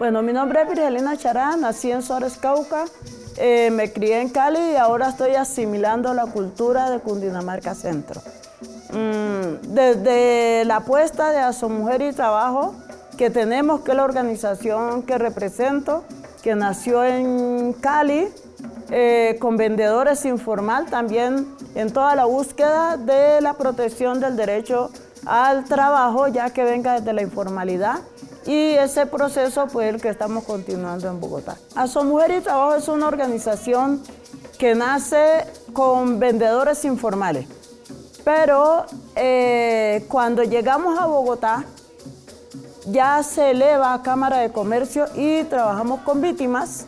Bueno, mi nombre es Virgelina Charán, nací en Suárez, Cauca, eh, me crié en Cali y ahora estoy asimilando la cultura de Cundinamarca Centro. Mm, desde la apuesta de Aso Mujer y Trabajo que tenemos, que es la organización que represento, que nació en Cali, eh, con vendedores informal, también en toda la búsqueda de la protección del derecho al trabajo, ya que venga desde la informalidad. Y ese proceso fue el que estamos continuando en Bogotá. Aso Mujer y Trabajo es una organización que nace con vendedores informales. Pero eh, cuando llegamos a Bogotá, ya se eleva a Cámara de Comercio y trabajamos con víctimas,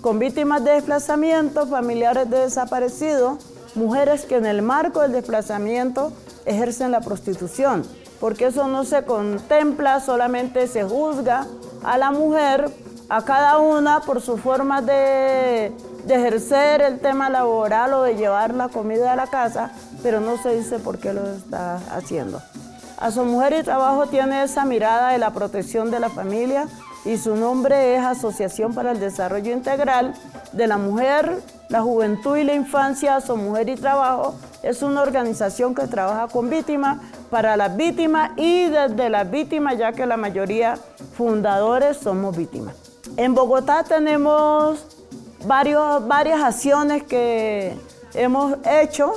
con víctimas de desplazamiento, familiares de desaparecidos, mujeres que en el marco del desplazamiento ejercen la prostitución, porque eso no se contempla, solamente se juzga a la mujer, a cada una por su forma de, ejercer el tema laboral o de llevar la comida a la casa, pero no se dice por qué lo está haciendo. A su mujer y trabajo tiene esa mirada de la protección de la familia y su nombre es Asociación para el Desarrollo Integral de la Mujer, la Juventud y la Infancia, su mujer y trabajo. Es una organización que trabaja con víctimas, para las víctimas y desde las víctimas, ya que la mayoría fundadores somos víctimas. En Bogotá tenemos varios, varias acciones que hemos hecho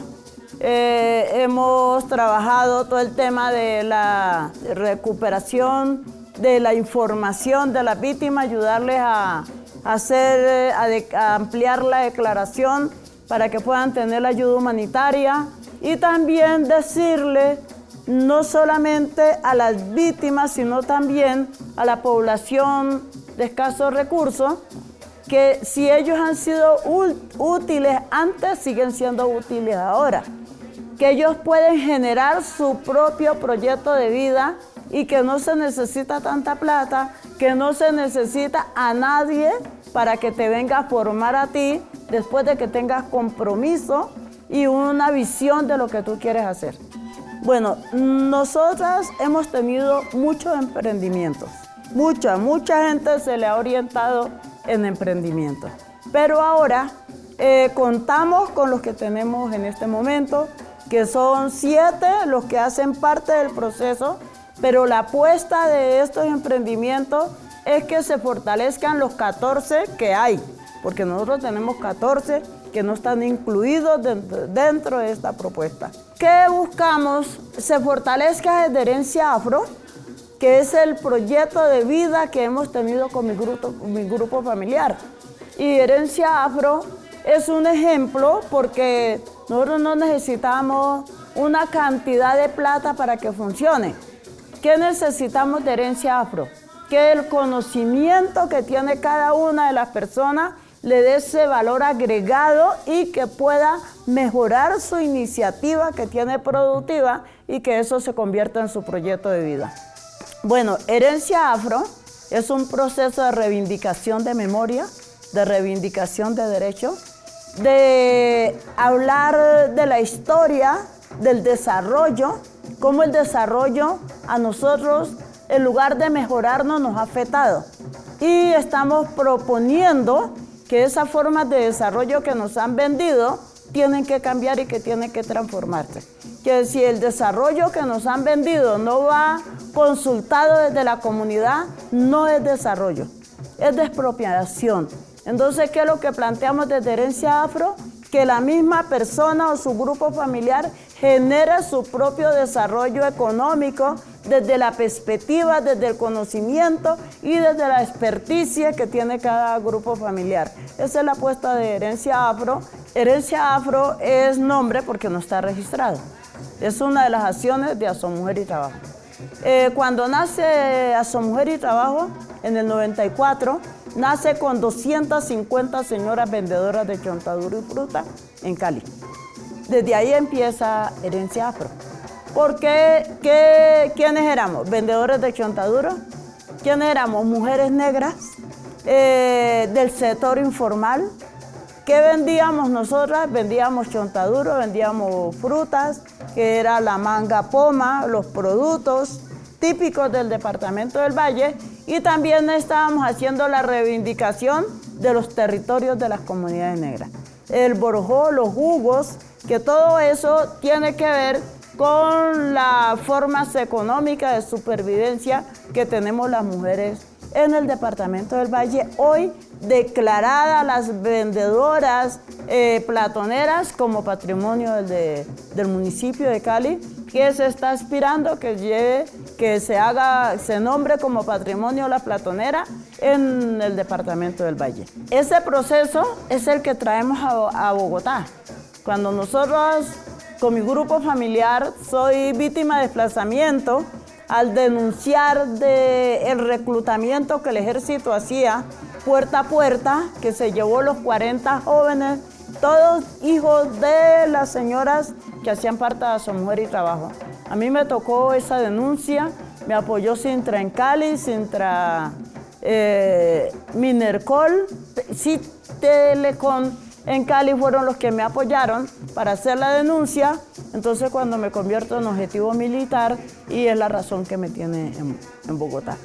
eh, hemos trabajado todo el tema de la recuperación de la información de las víctimas, ayudarles a, hacer, a, ampliar la declaración para que puedan tener la ayuda humanitaria y también decirle no solamente a las víctimas, sino también a la población de escasos recursos, que si ellos han sido útiles antes, siguen siendo útiles ahora. Que ellos pueden generar su propio proyecto de vida y que no se necesita tanta plata, que no se necesita a nadie para que te venga a formar a ti después de que tengas compromiso y una visión de lo que tú quieres hacer. Bueno, nosotras hemos tenido muchos emprendimientos, mucha, mucha gente se le ha orientado en emprendimiento, pero ahora eh, contamos con los que tenemos en este momento, que son siete los que hacen parte del proceso, pero la apuesta de estos emprendimientos es que se fortalezcan los 14 que hay, porque nosotros tenemos 14 que no están incluidos dentro, de esta propuesta. ¿Qué buscamos? Se fortalezca desde herencia afro, que es el proyecto de vida que hemos tenido con mi grupo, mi grupo familiar. Y herencia afro es un ejemplo porque nosotros no necesitamos una cantidad de plata para que funcione. ¿Qué necesitamos de herencia afro? Que el conocimiento que tiene cada una de las personas le dé ese valor agregado y que pueda mejorar su iniciativa que tiene productiva y que eso se convierta en su proyecto de vida. Bueno, herencia afro es un proceso de reivindicación de memoria, de reivindicación de derechos de hablar de la historia, del desarrollo, cómo el desarrollo a nosotros, en lugar de mejorarnos, nos ha afectado. Y estamos proponiendo que esas formas de desarrollo que nos han vendido tienen que cambiar y que tienen que transformarse. Que si el desarrollo que nos han vendido no va consultado desde la comunidad, no es desarrollo, es despropiación, entonces, ¿qué es lo que planteamos desde Herencia Afro? Que la misma persona o su grupo familiar genere su propio desarrollo económico desde la perspectiva, desde el conocimiento y desde la experticia que tiene cada grupo familiar. Esa es la apuesta de Herencia Afro. Herencia Afro es nombre porque no está registrado. Es una de las acciones de Mujer y Trabajo. Eh, cuando nace Mujer y Trabajo, en el 94, nace con 250 señoras vendedoras de chontaduro y fruta en Cali. Desde ahí empieza Herencia Afro. ¿Por qué? ¿Quiénes éramos? Vendedores de chontaduro. ¿Quiénes éramos? Mujeres negras eh, del sector informal. ¿Qué vendíamos nosotras? Vendíamos chontaduro, vendíamos frutas, que era la manga poma, los productos, típicos del departamento del Valle y también estábamos haciendo la reivindicación de los territorios de las comunidades negras. El borjó, los jugos, que todo eso tiene que ver con las formas económicas de supervivencia que tenemos las mujeres en el departamento del Valle, hoy declaradas las vendedoras eh, platoneras como patrimonio del, municipio de Cali, que se está aspirando que lleve, que se haga, se nombre como patrimonio la platonera en el departamento del Valle. Ese proceso es el que traemos a, a Bogotá. Cuando nosotros con mi grupo familiar soy víctima de desplazamiento, al denunciar de el reclutamiento que el ejército hacía puerta a puerta, que se llevó los 40 jóvenes, todos hijos de las señoras que hacían parte de su mujer y trabajo. A mí me tocó esa denuncia, me apoyó Sintra en Cali, Sintra eh, Minercol, Telecom en Cali fueron los que me apoyaron para hacer la denuncia. Entonces cuando me convierto en objetivo militar y es la razón que me tiene en, Bogotá.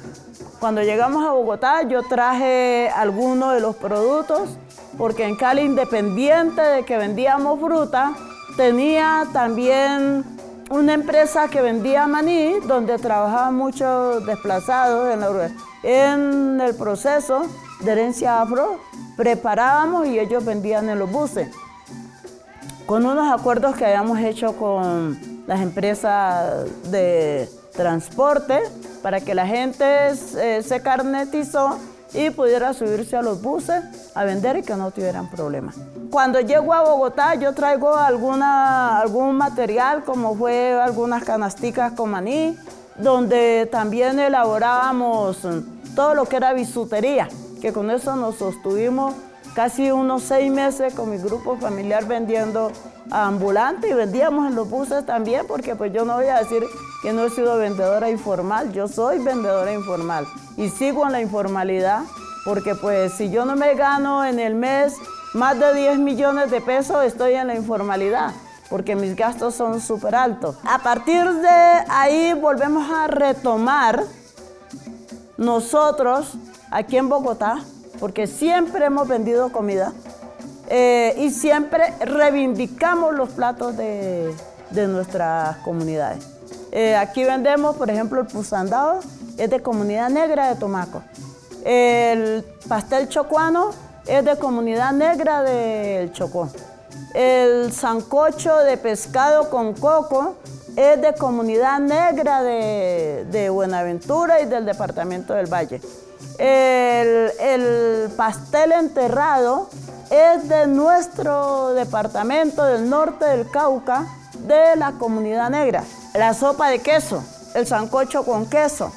Cuando llegamos a Bogotá yo traje algunos de los productos porque en Cali independiente de que vendíamos fruta, tenía también una empresa que vendía maní donde trabajaban muchos desplazados en, en el proceso de herencia afro preparábamos y ellos vendían en los buses. Con unos acuerdos que habíamos hecho con las empresas de transporte para que la gente eh, se carnetizó y pudiera subirse a los buses a vender y que no tuvieran problemas. Cuando llego a Bogotá yo traigo alguna, algún material como fue algunas canasticas con maní, donde también elaborábamos todo lo que era bisutería que con eso nos sostuvimos casi unos seis meses con mi grupo familiar vendiendo ambulante y vendíamos en los buses también, porque pues yo no voy a decir que no he sido vendedora informal, yo soy vendedora informal y sigo en la informalidad, porque pues si yo no me gano en el mes más de 10 millones de pesos, estoy en la informalidad porque mis gastos son súper altos. A partir de ahí volvemos a retomar nosotros aquí en Bogotá, porque siempre hemos vendido comida eh, y siempre reivindicamos los platos de, nuestras comunidades. Eh, aquí vendemos, por ejemplo, el pusandado, es de comunidad negra de Tomaco. El pastel chocuano es de comunidad negra del Chocó. El sancocho de pescado con coco es de comunidad negra de, de Buenaventura y del departamento del Valle. El, pastel enterrado es de nuestro departamento del norte del Cauca, de la comunidad negra. La sopa de queso, el sancocho con queso,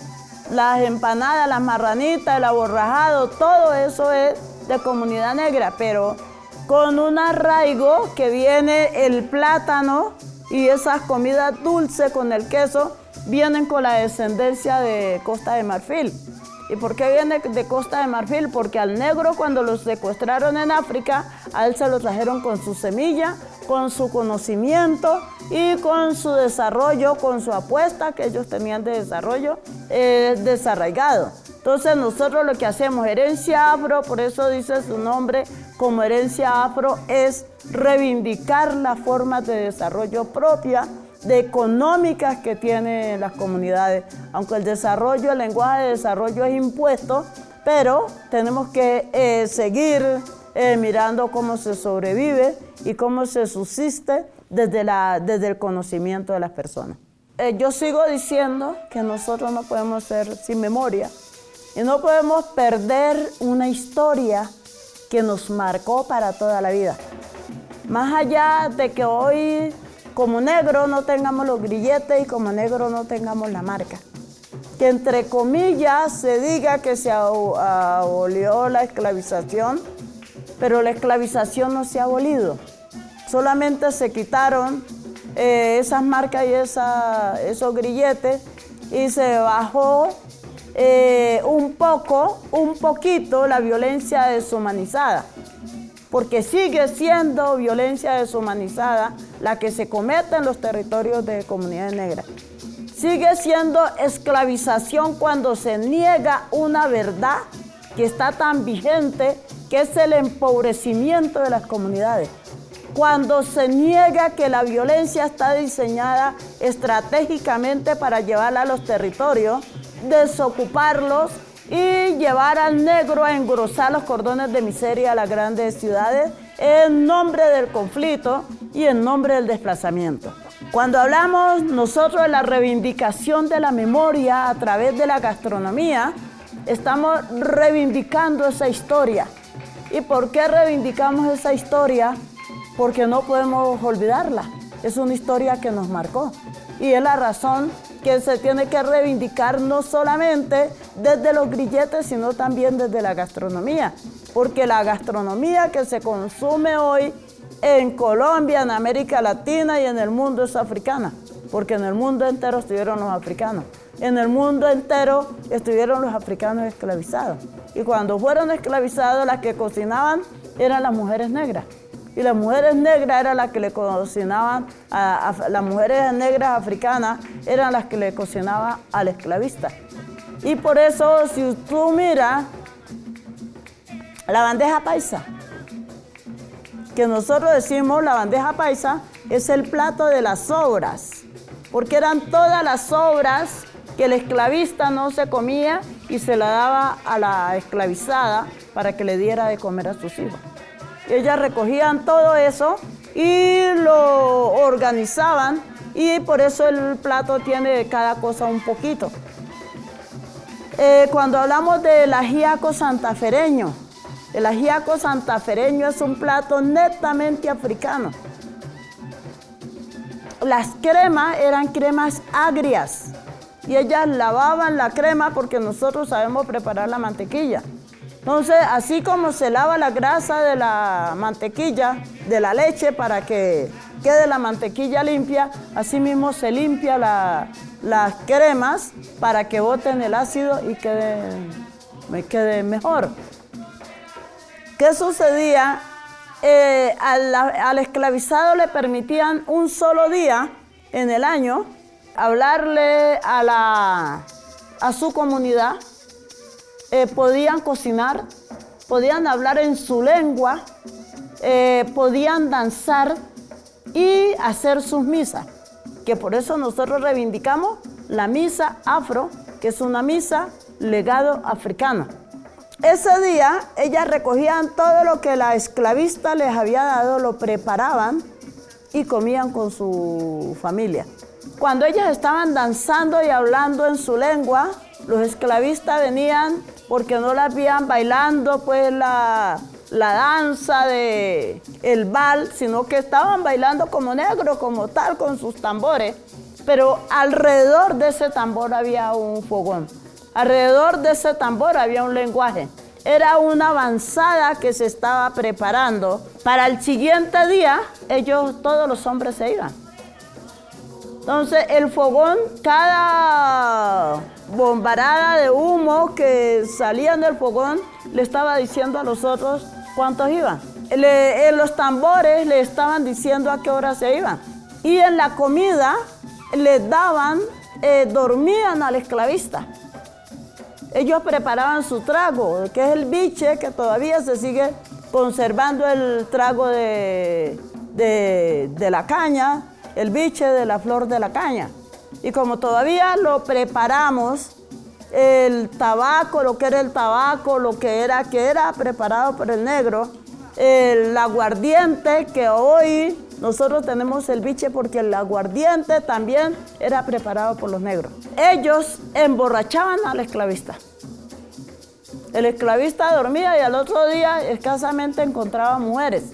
las empanadas, las marranitas, el aborrajado, todo eso es de comunidad negra, pero con un arraigo que viene el plátano y esas comidas dulces con el queso vienen con la descendencia de Costa de Marfil. ¿Y por qué viene de Costa de Marfil? Porque al negro cuando lo secuestraron en África, a él se lo trajeron con su semilla, con su conocimiento y con su desarrollo, con su apuesta que ellos tenían de desarrollo eh, desarraigado. Entonces nosotros lo que hacemos, herencia afro, por eso dice su nombre como herencia afro, es reivindicar las formas de desarrollo propia de económicas que tienen las comunidades. Aunque el desarrollo, el lenguaje de desarrollo es impuesto, pero tenemos que eh, seguir eh, mirando cómo se sobrevive y cómo se subsiste desde, la, desde el conocimiento de las personas. Eh, yo sigo diciendo que nosotros no podemos ser sin memoria y no podemos perder una historia que nos marcó para toda la vida. Más allá de que hoy como negro no tengamos los grilletes y como negro no tengamos la marca. Que entre comillas se diga que se abolió la esclavización, pero la esclavización no se ha abolido. Solamente se quitaron eh, esas marcas y esos grilletes y se bajó eh, un poco, un poquito la violencia deshumanizada porque sigue siendo violencia deshumanizada la que se comete en los territorios de comunidades negras. sigue siendo esclavización cuando se niega una verdad que está tan vigente, que es el empobrecimiento de las comunidades. Cuando se niega que la violencia está diseñada estratégicamente para llevarla a los territorios, desocuparlos y llevar al negro a engrosar los cordones de miseria a las grandes ciudades en nombre del conflicto y en nombre del desplazamiento. Cuando hablamos nosotros de la reivindicación de la memoria a través de la gastronomía, estamos reivindicando esa historia. ¿Y por qué reivindicamos esa historia? Porque no podemos olvidarla. Es una historia que nos marcó. Y es la razón que se tiene que reivindicar no solamente desde los grilletes, sino también desde la gastronomía. Porque la gastronomía que se consume hoy en Colombia, en América Latina y en el mundo es africana. Porque en el mundo entero estuvieron los africanos. En el mundo entero estuvieron los africanos esclavizados. Y cuando fueron esclavizados, las que cocinaban eran las mujeres negras y las mujeres negras eran las que le cocinaban, a, las mujeres negras africanas eran las que le cocinaban al esclavista. Y por eso, si tú miras la bandeja paisa, que nosotros decimos la bandeja paisa, es el plato de las obras, porque eran todas las obras que el esclavista no se comía y se la daba a la esclavizada para que le diera de comer a sus hijos. Ellas recogían todo eso y lo organizaban y por eso el plato tiene de cada cosa un poquito. Eh, cuando hablamos del ajíaco santafereño, el ajíaco santafereño es un plato netamente africano. Las cremas eran cremas agrias y ellas lavaban la crema porque nosotros sabemos preparar la mantequilla. Entonces, así como se lava la grasa de la mantequilla, de la leche, para que quede la mantequilla limpia, así mismo se limpia las cremas para que boten el ácido y quede, me quede mejor. ¿Qué sucedía? Eh, al, al esclavizado le permitían un solo día en el año hablarle a, la, a su comunidad eh, podían cocinar, podían hablar en su lengua, eh, podían danzar y hacer sus misas, que por eso nosotros reivindicamos la misa afro, que es una misa legado africano. Ese día ellas recogían todo lo que la esclavista les había dado, lo preparaban y comían con su familia. Cuando ellas estaban danzando y hablando en su lengua, los esclavistas venían porque no las veían bailando pues la, danza de el bal, sino que estaban bailando como negros, como tal, con sus tambores. Pero alrededor de ese tambor había un fogón. Alrededor de ese tambor había un lenguaje. Era una avanzada que se estaba preparando. Para el siguiente día, ellos, todos los hombres se iban. Entonces, el fogón, cada bombarada de humo que salían del fogón le estaba diciendo a los otros cuántos iban. en los tambores le estaban diciendo a qué hora se iban. Y en la comida les daban, eh, dormían al esclavista. Ellos preparaban su trago, que es el biche, que todavía se sigue conservando el trago de, de la caña, el biche de la flor de la caña. Y como todavía lo preparamos, el tabaco, lo que era el tabaco, lo que era, que era preparado por el negro, el aguardiente, que hoy nosotros tenemos el biche porque el aguardiente también era preparado por los negros. Ellos emborrachaban al esclavista. El esclavista dormía y al otro día escasamente encontraba mujeres.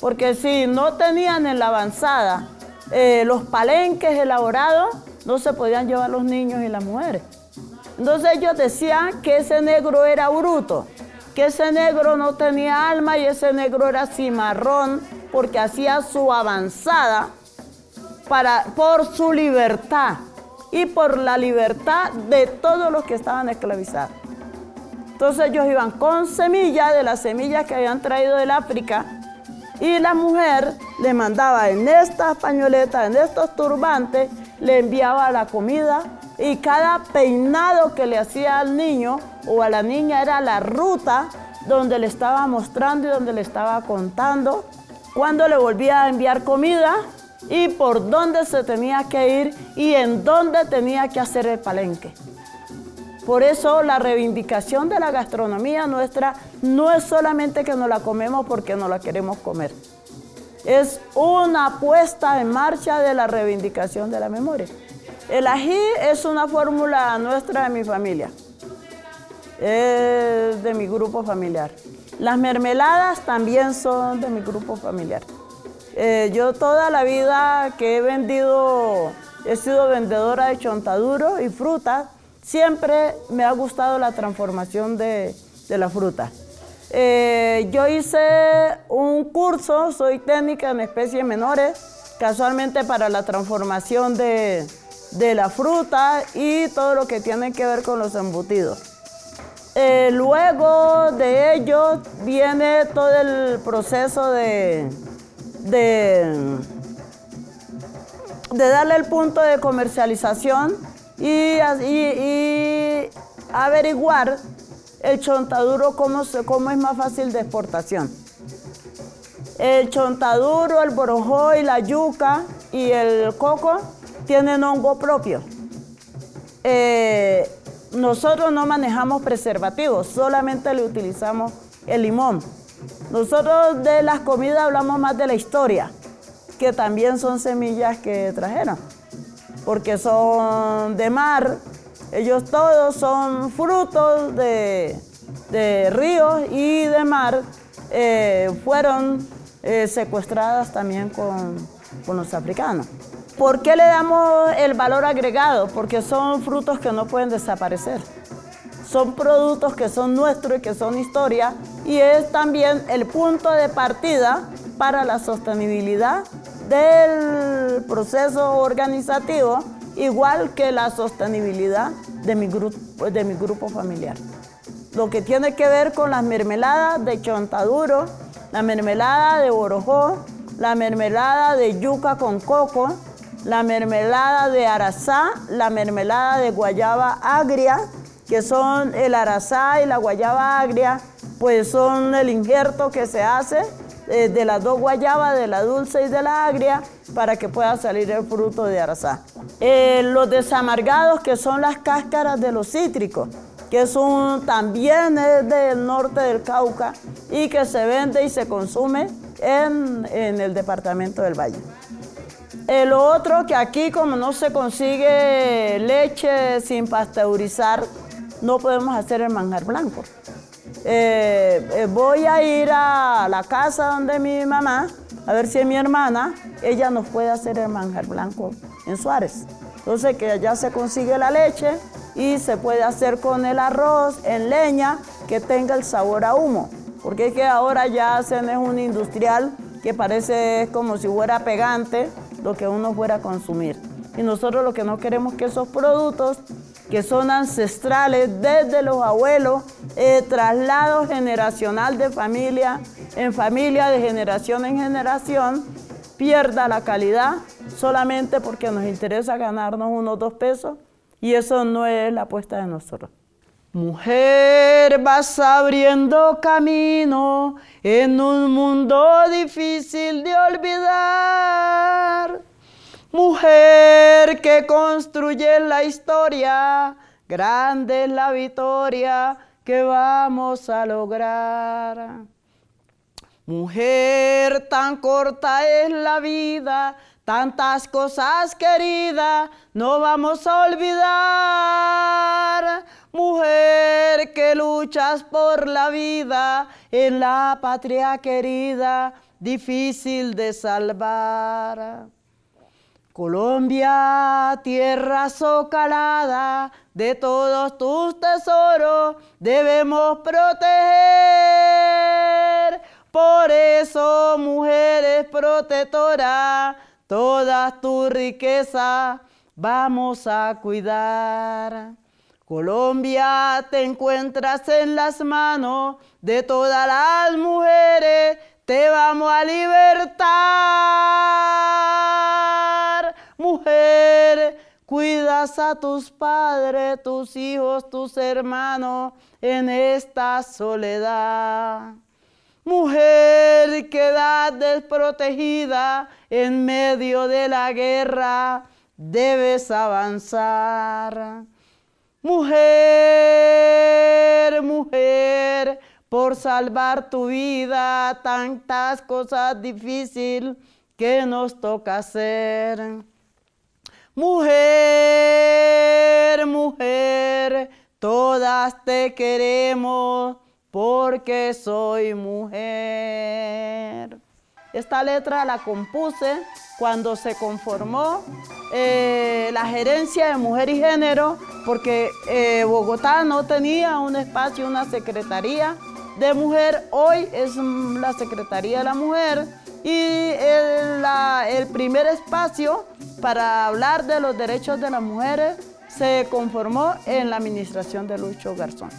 Porque si no tenían en la avanzada eh, los palenques elaborados, no se podían llevar los niños y las mujeres. Entonces ellos decían que ese negro era bruto, que ese negro no tenía alma y ese negro era cimarrón porque hacía su avanzada para, por su libertad y por la libertad de todos los que estaban esclavizados. Entonces ellos iban con semillas de las semillas que habían traído del África y la mujer le mandaba en estas pañoletas, en estos turbantes, le enviaba la comida y cada peinado que le hacía al niño o a la niña era la ruta donde le estaba mostrando y donde le estaba contando cuando le volvía a enviar comida y por dónde se tenía que ir y en dónde tenía que hacer el palenque. Por eso la reivindicación de la gastronomía nuestra no es solamente que nos la comemos porque no la queremos comer. Es una puesta en marcha de la reivindicación de la memoria. El ají es una fórmula nuestra de mi familia, es de mi grupo familiar. Las mermeladas también son de mi grupo familiar. Eh, yo toda la vida que he vendido, he sido vendedora de chontaduro y frutas, siempre me ha gustado la transformación de, la fruta. Eh, yo hice un curso, soy técnica en especies menores, casualmente para la transformación de, la fruta y todo lo que tiene que ver con los embutidos. Eh, luego de ello viene todo el proceso de, de, de darle el punto de comercialización y, averiguar el chontaduro cómo, cómo es más fácil de exportación. El chontaduro, el borojó y la yuca y el coco tienen hongo propio. Eh, nosotros no manejamos preservativos, solamente le utilizamos el limón. Nosotros de las comidas hablamos más de la historia, que también son semillas que trajeron porque son de mar. Ellos todos son frutos de, ríos y de mar. Eh, fueron eh, secuestradas también con, con los africanos. ¿Por qué le damos el valor agregado? Porque son frutos que no pueden desaparecer. Son productos que son nuestros y que son historia y es también el punto de partida para la sostenibilidad del proceso organizativo, igual que la sostenibilidad de mi, grupo, de mi grupo familiar. Lo que tiene que ver con las mermeladas de chontaduro, la mermelada de borojó, la mermelada de yuca con coco, la mermelada de arazá, la mermelada de guayaba agria, que son el arazá y la guayaba agria, pues son el injerto que se hace eh, de las dos guayabas, de la dulce y de la agria, para que pueda salir el fruto de arazá. Eh, los desamargados, que son las cáscaras de los cítricos, que son también del norte del Cauca y que se vende y se consume en, el departamento del Valle. El otro que aquí como no se consigue leche sin pasteurizar, no podemos hacer el manjar blanco. Eh, eh, voy a ir a la casa donde mi mamá, a ver si es mi hermana, ella nos puede hacer el manjar blanco en Suárez. Entonces que allá se consigue la leche y se puede hacer con el arroz en leña que tenga el sabor a humo. Porque es que ahora ya hacen es un industrial que parece como si fuera pegante lo que uno fuera a consumir. Y nosotros lo que no queremos que esos productos que son ancestrales desde los abuelos, eh, traslado generacional de familia en familia, de generación en generación, pierda la calidad solamente porque nos interesa ganarnos unos dos pesos y eso no es la apuesta de nosotros. Mujer, vas abriendo camino en un mundo difícil de olvidar. Mujer que construye la historia, grande es la victoria que vamos a lograr. Mujer, tan corta es la vida, tantas cosas queridas, no vamos a olvidar. Mujer que luchas por la vida en la patria querida, difícil de salvar. Colombia, tierra socalada de todos tus tesoros, debemos proteger. Por eso, mujeres protectoras, todas tu riqueza vamos a cuidar. Colombia, te encuentras en las manos de todas las mujeres, te vamos a libertar Mujer, cuidas a tus padres, tus hijos, tus hermanos en esta soledad. Mujer, quedas desprotegida en medio de la guerra, debes avanzar. Mujer, mujer, por salvar tu vida, tantas cosas difíciles que nos toca hacer. Mujer, mujer, todas te queremos porque soy mujer. Esta letra la compuse cuando se conformó eh, la gerencia de mujer y género, porque eh, Bogotá no tenía un espacio, una secretaría de mujer. Hoy es la Secretaría de la Mujer y el, el primer espacio para hablar de los derechos de las mujeres se conformó en la administración de Lucho Garzón.